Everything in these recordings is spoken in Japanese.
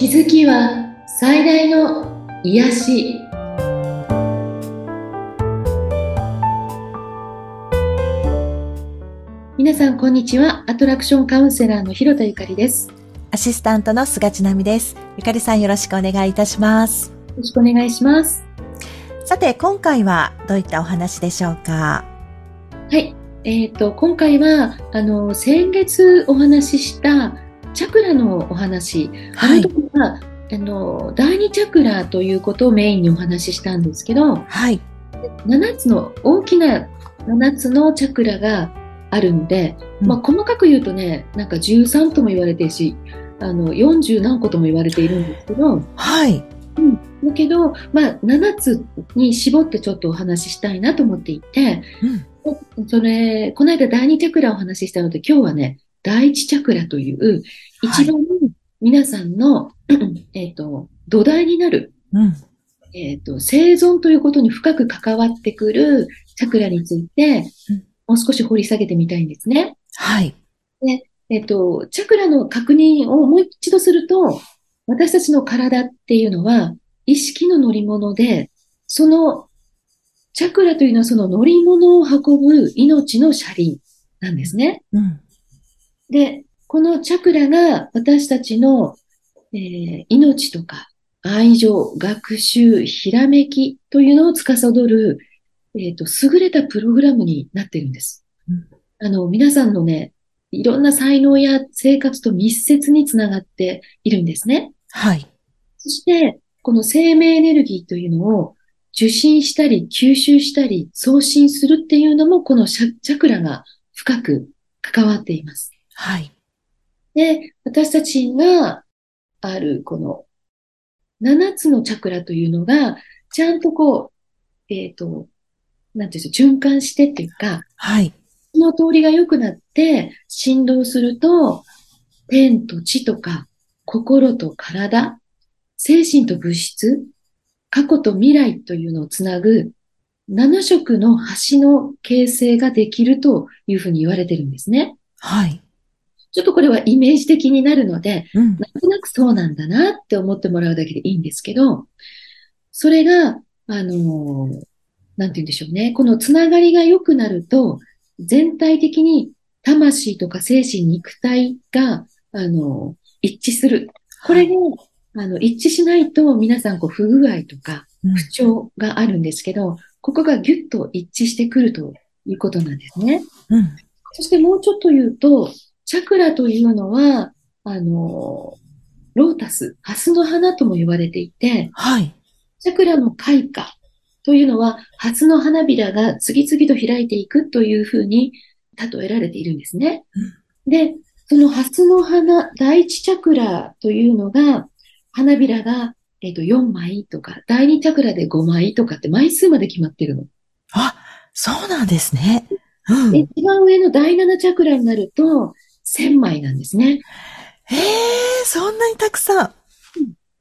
気づきは最大の癒し。皆さんこんにちは。アトラクションカウンセラーの広田ゆかりです。よアシスタントの菅千奈美です。ゆかりさんよろしくお願いいたします。ろしくお願いします。さて、今回はどういったお話でしょうか？はい。えっ、と今回はあの先月お話ししたチャクラのお話あの時は、あの第二チャクラということをメインにお話ししたんですけどはい。7つの大きな7つのチャクラがあるので、うんまあ、細かく言うとねなんか13とも言われてるしあの40何個とも言われているんですけどはい。だけど、まあ、7つに絞ってちょっとお話ししたいなと思っていてうん。それこの間第2チャクラをお話ししたので今日はね第1チャクラという一番皆さんの、えっと土台になるうん。えっ、と、生存ということに深く関わってくるチャクラについてうん、もう少し掘り下げてみたいんですね。はい。えっ、と、チャクラの確認をもう一度すると、私たちの体っていうのは、意識の乗り物で、その、チャクラというのはその乗り物を運ぶ命の車輪なんですね。うん。で、このチャクラが私たちの、えー命とか愛情、学習、ひらめきというのを司る、えっ、と、優れたプログラムになっているんです。うんあの、皆さんのね、いろんな才能や生活と密接につながっているんですね。はい。そして、この生命エネルギーというのを受信したり、吸収したり、送信するっていうのも、このチャクラが深く関わっています。はい。で、私たちがあるこの7つのチャクラというのが、ちゃんとこう、えっ、と、なんていうんでしょう、循環してっていうか、はい。その通りが良くなって振動すると、天と地とか、心と体、精神と物質、過去と未来というのをつなぐ7色の橋の形成ができるというふうに言われてるんですね。はい。ちょっとこれはイメージ的になるので、うん。なんとなくそうなんだなって思ってもらうだけでいいんですけど、それが、あのーなんて言うんでしょうね。このつながりが良くなると、全体的に魂とか精神、肉体が、あのー一致する。これで、あの、一致しないと皆さんこう不具合とかうん不調があるんですけど、ここがギュッと一致してくるということなんですね。うん。そしてもうちょっと言うと、チャクラというのは、あの、ロータス、ハスの花とも言われていて、はい。チャクラの開花というのは、ハスの花びらが次々と開いていくというふうに例えられているんですね。で、そのハスの花、第一チャクラというのが、花びらが、えっと、4枚とか、第二チャクラで5枚とかって枚数まで決まってるの。あ、そうなんですね。うん。一番上の第7チャクラになると、1000枚なんですね。え、そんなにたくさん。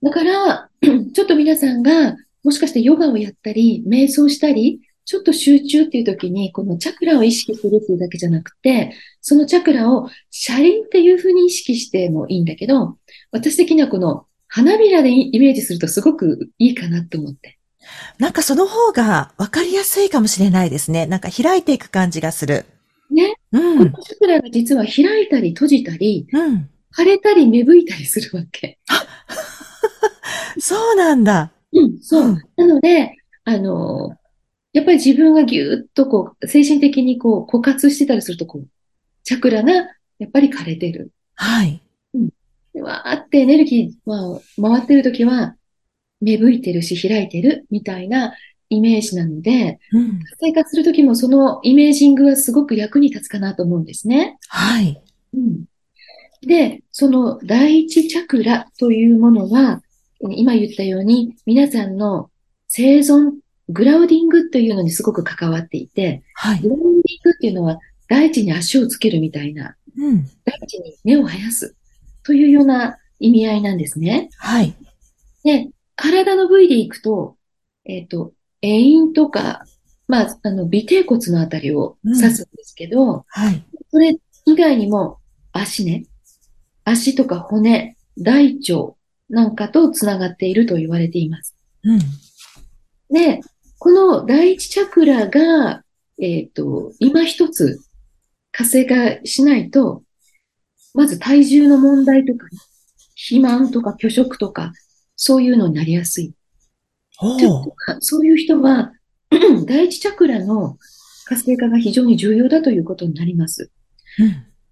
だから、ちょっと皆さんが、もしかしてヨガをやったり、瞑想したり、ちょっと集中っていう時に、このチャクラを意識するっていうだけじゃなくて、そのチャクラを車輪っていう風に意識してもいいんだけど、私的にはこの花びらでイメージするとすごくいいかなと思って。なんかその方がわかりやすいかもしれないですね。なんか開いていく感じがする。ね。うん。このチャクラが実は開いたり閉じたり、うん。腫れたり芽吹いたりするわけ。そうなんだ。うん、そう。うんなので、あの、やっぱり自分がぎゅーっとこう、精神的にこう、枯渇してたりすると、こう、チャクラがやっぱり枯れてる。はい。でわーってエネルギーは回ってるときは、芽吹いてるし開いてるみたいなイメージなので、うん。生活するときもそのイメージングはすごく役に立つかなと思うんですね。はい。うんで、その第一チャクラというものは、今言ったように皆さんの生存、グラウディングというのにすごく関わっていて、はいグ。ラウディングっていうのは大地に足をつけるみたいな、うん。大地に根を生やすというような意味合いなんですね。はい。で、体の部位でいくと、えっと、栄陰とか、まあ、あの、尾低骨のあたりを指すんですけど、はい。それ以外にも足ね、足とか骨、大腸、なんかとつながっていると言われています。うん。で、この第一チャクラが、えっ、と、今一つ活性化しないと、まず体重の問題とか、肥満とか拒食とか、そういうのになりやすい。そういう人は、第一チャクラの活性化が非常に重要だということになります。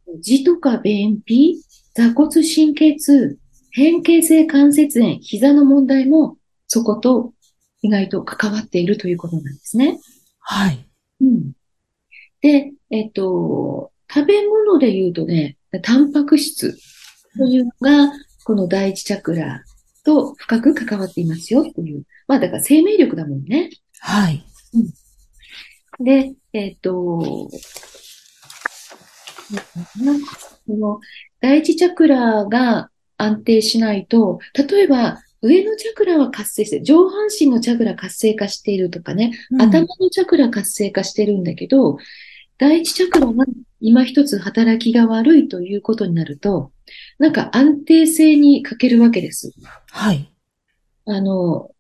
うん。痔とか便秘、座骨神経痛、変形性関節炎、膝の問題もそこと意外と関わっているということなんですね。はい。うん。で、えっと、食べ物で言うとね、タンパク質というのが、この第一チャクラと深く関わっていますよという。まあだから生命力だもんね。はい。で、えっと、この第一チャクラが安定しないと、例えば上のチャクラは活性して、上半身のチャクラ活性化しているとかね、うん頭のチャクラ活性化してるんだけど、第一チャクラが今一つ働きが悪いということになると、なんか安定性に欠けるわけです。はい。あの、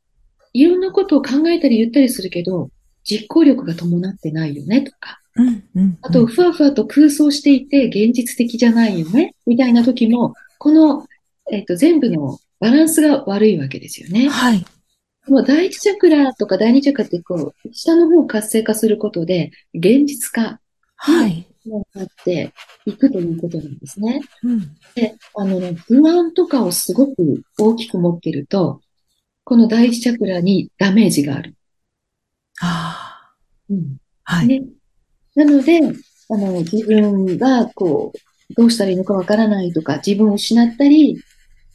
いろんなことを考えたり言ったりするけど、実行力が伴ってないよねとか、うん。うん。あと、ふわふわと空想していて現実的じゃないよねみたいな時も、この、えっと、全部のバランスが悪いわけですよね。はい。この第一チャクラとか第二チャクラってこう、下の方を活性化することで、現実化はい。になっていくということなんですね。うん。で、あのね、不安とかをすごく大きく持ってると、この第一チャクラにダメージがある。あうん。あ。はい。ね。なので、あの、自分がこう、どうしたらいいのかわからないとか、自分を失ったり、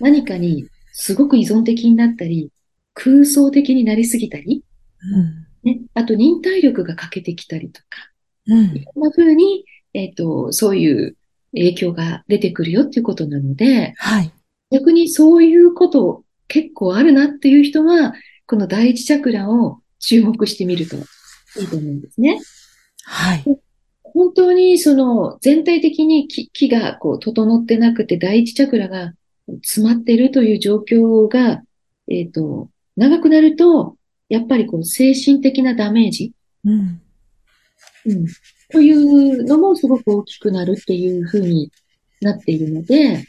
何かにすごく依存的になったり、空想的になりすぎたり、うん。ね。あと忍耐力が欠けてきたりとか、うん。いろんな風に、えっと、そういう影響が出てくるよっていうことなので、はい。逆にそういうこと結構あるなっていう人は、この第一チャクラを注目してみるといいと思うんですね。はい。本当にその全体的に気気がこう整ってなくて第一チャクラが詰まっているという状況が、えっと、長くなると、やっぱりこう精神的なダメージ、うん。うん、というのもすごく大きくなるっていうふうになっているので、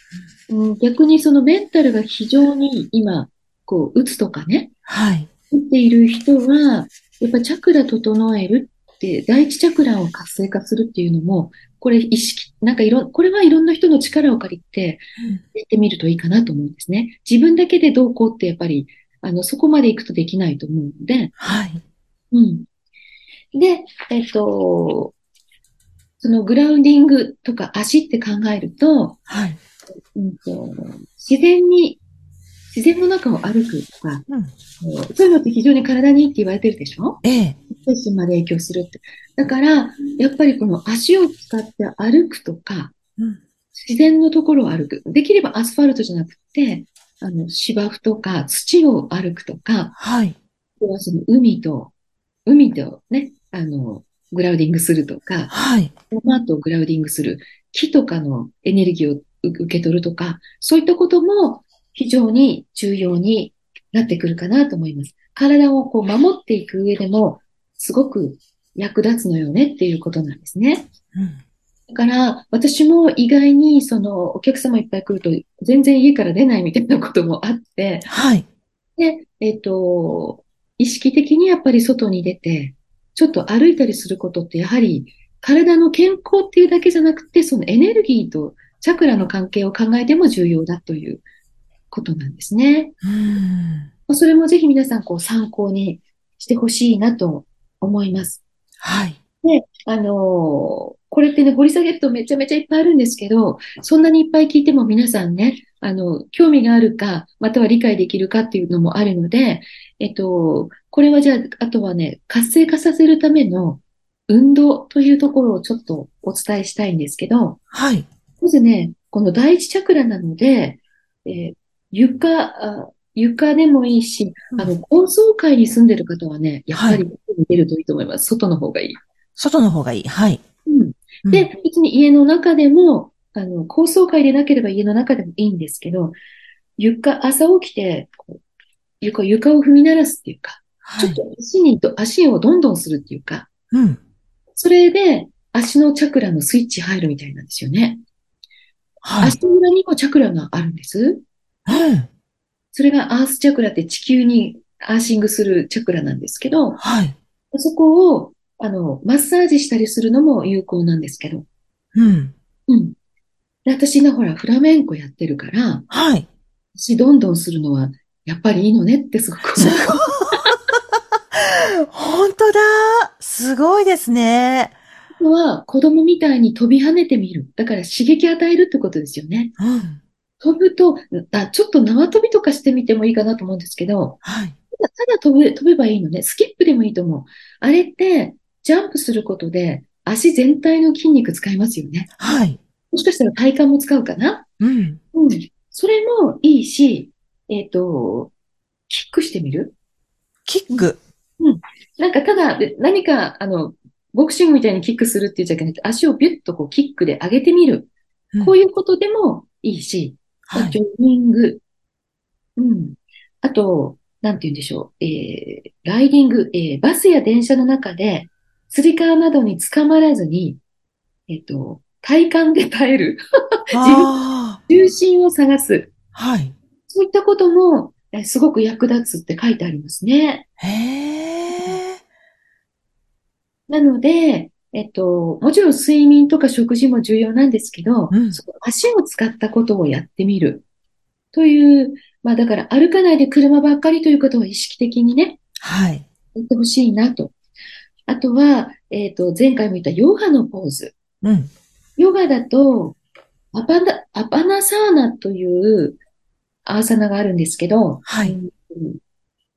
うん、逆にそのメンタルが非常に今、こう、打つとかね、はい。打っている人は、やっぱチャクラ整えるって、第一チャクラを活性化するっていうのも、これ意識、なんかいろ、これはいろんな人の力を借りてやってみるといいかなと思うんですね。自分だけでどうこうってやっぱり、あの、そこまで行くとできないと思うので、はい。うん。で、えっと、そのグラウンディングとか足って考えると、はい。うんと、自然に、自然の中を歩くとか、うん。そういうのって非常に体にいいって言われてるでしょ？ええ。精神まで影響するって。だから、やっぱりこの足を使って歩くとか、うん。自然のところを歩く。できればアスファルトじゃなくて、あの、芝生とか土を歩くとか、はい。その海と、海とね、あの、グラウディングするとか、はい。山とグラウディングする、木とかのエネルギーを受け取るとか、そういったことも非常に重要になってくるかなと思います。体をこう守っていく上でも、すごく役立つのよねっていうことなんですね。うん。だから、私も意外に、その、お客様いっぱい来ると、全然家から出ないみたいなこともあって、はい。で、えっと、意識的にやっぱり外に出て、ちょっと歩いたりすることって、やはり体の健康っていうだけじゃなくて、そのエネルギーとチャクラの関係を考えても重要だということなんですね。うん。まあそれもぜひ皆さんこう参考にしてほしいなと思います。はい。で、あのーこれってね、掘り下げるとめちゃめちゃいっぱいあるんですけど、そんなにいっぱい聞いても皆さんね、あの、興味があるか、または理解できるかっていうのもあるので、えっと、これはじゃあ、あとはね、活性化させるための運動というところをちょっとお伝えしたいんですけど、はい。まずね、この第一チャクラなので、えー床、あ床でもいいし、あの、高層階に住んでる方はね、やっぱり外に出るといいと思います。外の方がいい。外の方がいい。はい。うん。うんで、別に家の中でも、あの、高層階でなければ家の中でもいいんですけど、床、朝起きて、床、床を踏み鳴らすっていうか、ちょっと足にと、足をどんどんするっていうか、うん。それで足のチャクラのスイッチ入るみたいなんですよね。はい。足裏にもチャクラがあるんです。うん。それがアースチャクラって地球にアーシングするチャクラなんですけど、はい。そこを、あの、マッサージしたりするのも有効なんですけど。うん。うん。で私がほら、フラメンコやってるから、はい。足どんどんするのは、やっぱりいいのねってすごくす思う。ごい。本当だ。すごいですね。は、子供みたいに飛び跳ねてみる。だから刺激与えるってことですよね。うん。飛ぶと、あ、ちょっと縄跳びとかしてみてもいいかなと思うんですけど、はい。ただただ飛べ、飛べばいいのね。スキップでもいいと思う。あれって、ジャンプすることで、足全体の筋肉使いますよね。はい。もしかしたら体幹も使うかな？うん。うん。それもいいし、えっと、キックしてみる？キック？なんかただ、何か、あの、ボクシングみたいにキックするっていうんじゃなくて、足をビュッとこうキックで上げてみる。うんこういうことでもいいし、はい。ジョギング。うん。あと、なんて言うんでしょう。えー、ライディング、えー、バスや電車の中で、つり革などに捕まらずに、えっと、体幹で耐える。ああ。重心を探す。はい。そういったことも、えーすごく役立つって書いてありますね。へえ。なので、えっと、もちろん睡眠とか食事も重要なんですけど、うん足を使ったことをやってみる。という、まあだから歩かないで車ばっかりということを意識的にね、はい。やってほしいなと。あとは、えっと、前回も言ったヨガのポーズ。うん。ヨガだと、アパナ、アパナサーナというアーサナがあるんですけど、はいうん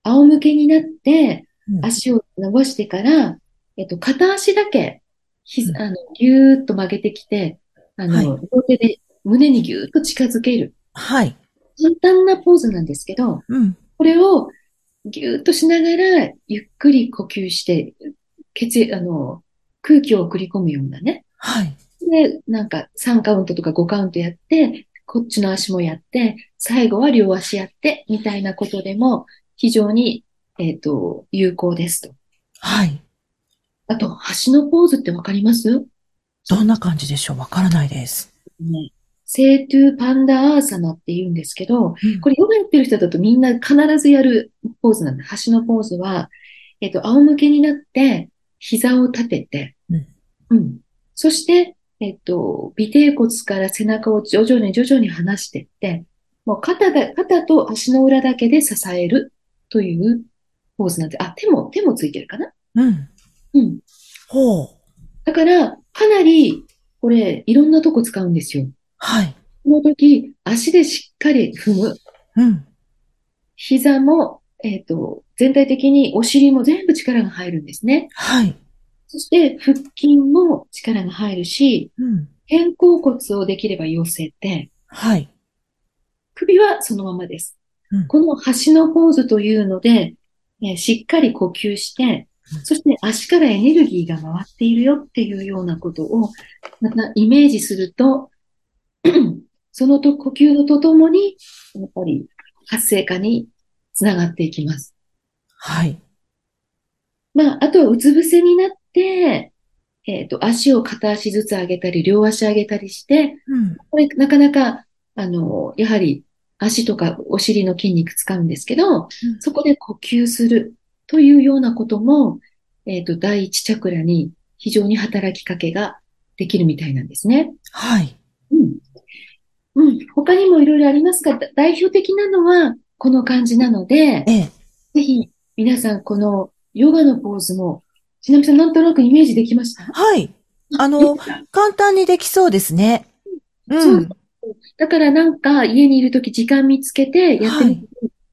仰向けになって、うん足を伸ばしてから、えっと、片足だけ、ひうんあの、ぎゅーっと曲げてきて、あの、はい両手で胸にぎゅーっと近づける。はい。簡単なポーズなんですけど、うん。これをぎゅーっとしながら、ゆっくり呼吸して、血液、あの、空気を送り込むようなね。はい。で、なんか3カウントとか5カウントやって、こっちの足もやって、最後は両足やって、みたいなことでも非常に、えっと、有効ですと。はい。あと、橋のポーズってわかります？どんな感じでしょう？わからないです。ね。セイトゥーパンダアーサナって言うんですけど、これヨガやってる人だとみんな必ずやるポーズなんだ。橋のポーズは、えっと、仰向けになって、膝を立てて、うんうん。そして、えっと、尾てい骨から背中を徐々に徐々に離していって、もう肩だ、肩と足の裏だけで支えるというポーズなんで、あ、手も、手もついてるかな？うん。うん。ほう。だから、かなり、これ、いろんなとこ使うんですよ。はい。この時、足でしっかり踏む。うん。膝も、えっと、全体的にお尻も全部力が入るんですね。はい。そして、腹筋も力が入るし、うん。肩甲骨をできれば寄せて、はい。首はそのままです。うんこの橋のポーズというので、えーしっかり呼吸してう、んそして足からエネルギーが回っているよっていうようなことを、またイメージすると、そのと呼吸のとともに、やっぱり活性化につながっていきます。はい。まあ、あとはうつ伏せになって、えっと、足を片足ずつ上げたり、両足上げたりして、うん。これなかなか、あの、やはり足とかお尻の筋肉使うんですけど、そこで呼吸するというようなことも、えっと、第一チャクラに非常に働きかけができるみたいなんですね。はい。うん。うん。他にもいろいろありますが、だ代表的なのはこの感じなので、ええ。ぜひ皆さんこのヨガのポーズも、ちなみさんなんとなくイメージできました？はい。あの、簡単にできそうですね。そううん。だからなんか家にいるとき時間見つけてやってみて、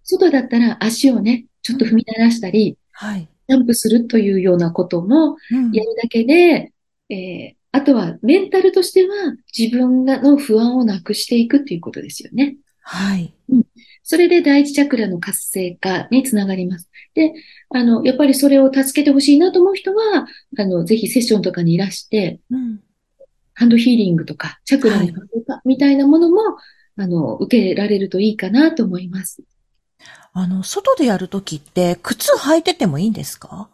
外だったら足をね、ちょっと踏み鳴らしたり、はい。ジャンプするというようなこともうんやるだけで、えーあとはメンタルとしては自分がの不安をなくしていくということですよね。はい。それで第一チャクラの活性化につながります。で、あの、やっぱりそれを助けてほしいなと思う人は、あの、ぜひセッションとかにいらして、うん。ハンドヒーリングとか、チャクラの活性化みたいなものも、あの、受けられるといいかなと思います。あの、外でやるときって、靴履いててもいいんですか？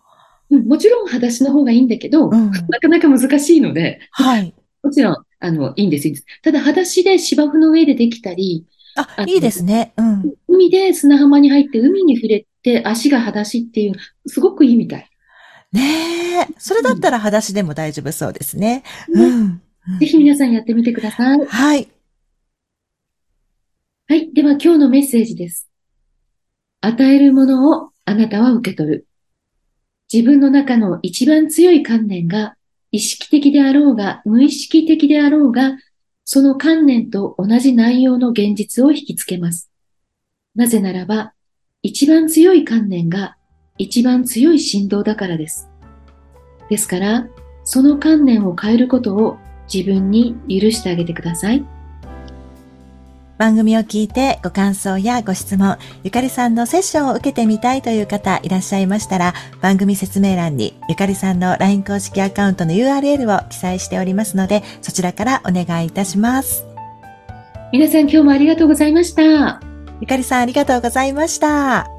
うん、もちろん裸足の方がいいんだけど、うん。なかなか難しいので、はい。もちろん、あの、いいんです、いいんです。ただ、裸足で芝生の上でできたり、あ、あいいですね。うん。海で砂浜に入って海に触れて足が裸足っていう、すごくいいみたい。ねえ。それだったら裸足でも大丈夫そうですね。うん。ぜひ皆さんやってみてください。はい。はい。では今日のメッセージです。与えるものをあなたは受け取る。自分の中の一番強い観念が意識的であろうが無意識的であろうが、その観念と同じ内容の現実を引きつけます。なぜならば、一番強い観念が一番強い振動だからです。ですから、その観念を変えることを自分に許してあげてください。番組を聞いてご感想やご質問、ゆかりさんのセッションを受けてみたいという方いらっしゃいましたら、番組説明欄にゆかりさんの LINE 公式アカウントの URL を記載しておりますので、そちらからお願いいたします。皆さん今日もありがとうございました。ゆかりさんありがとうございました。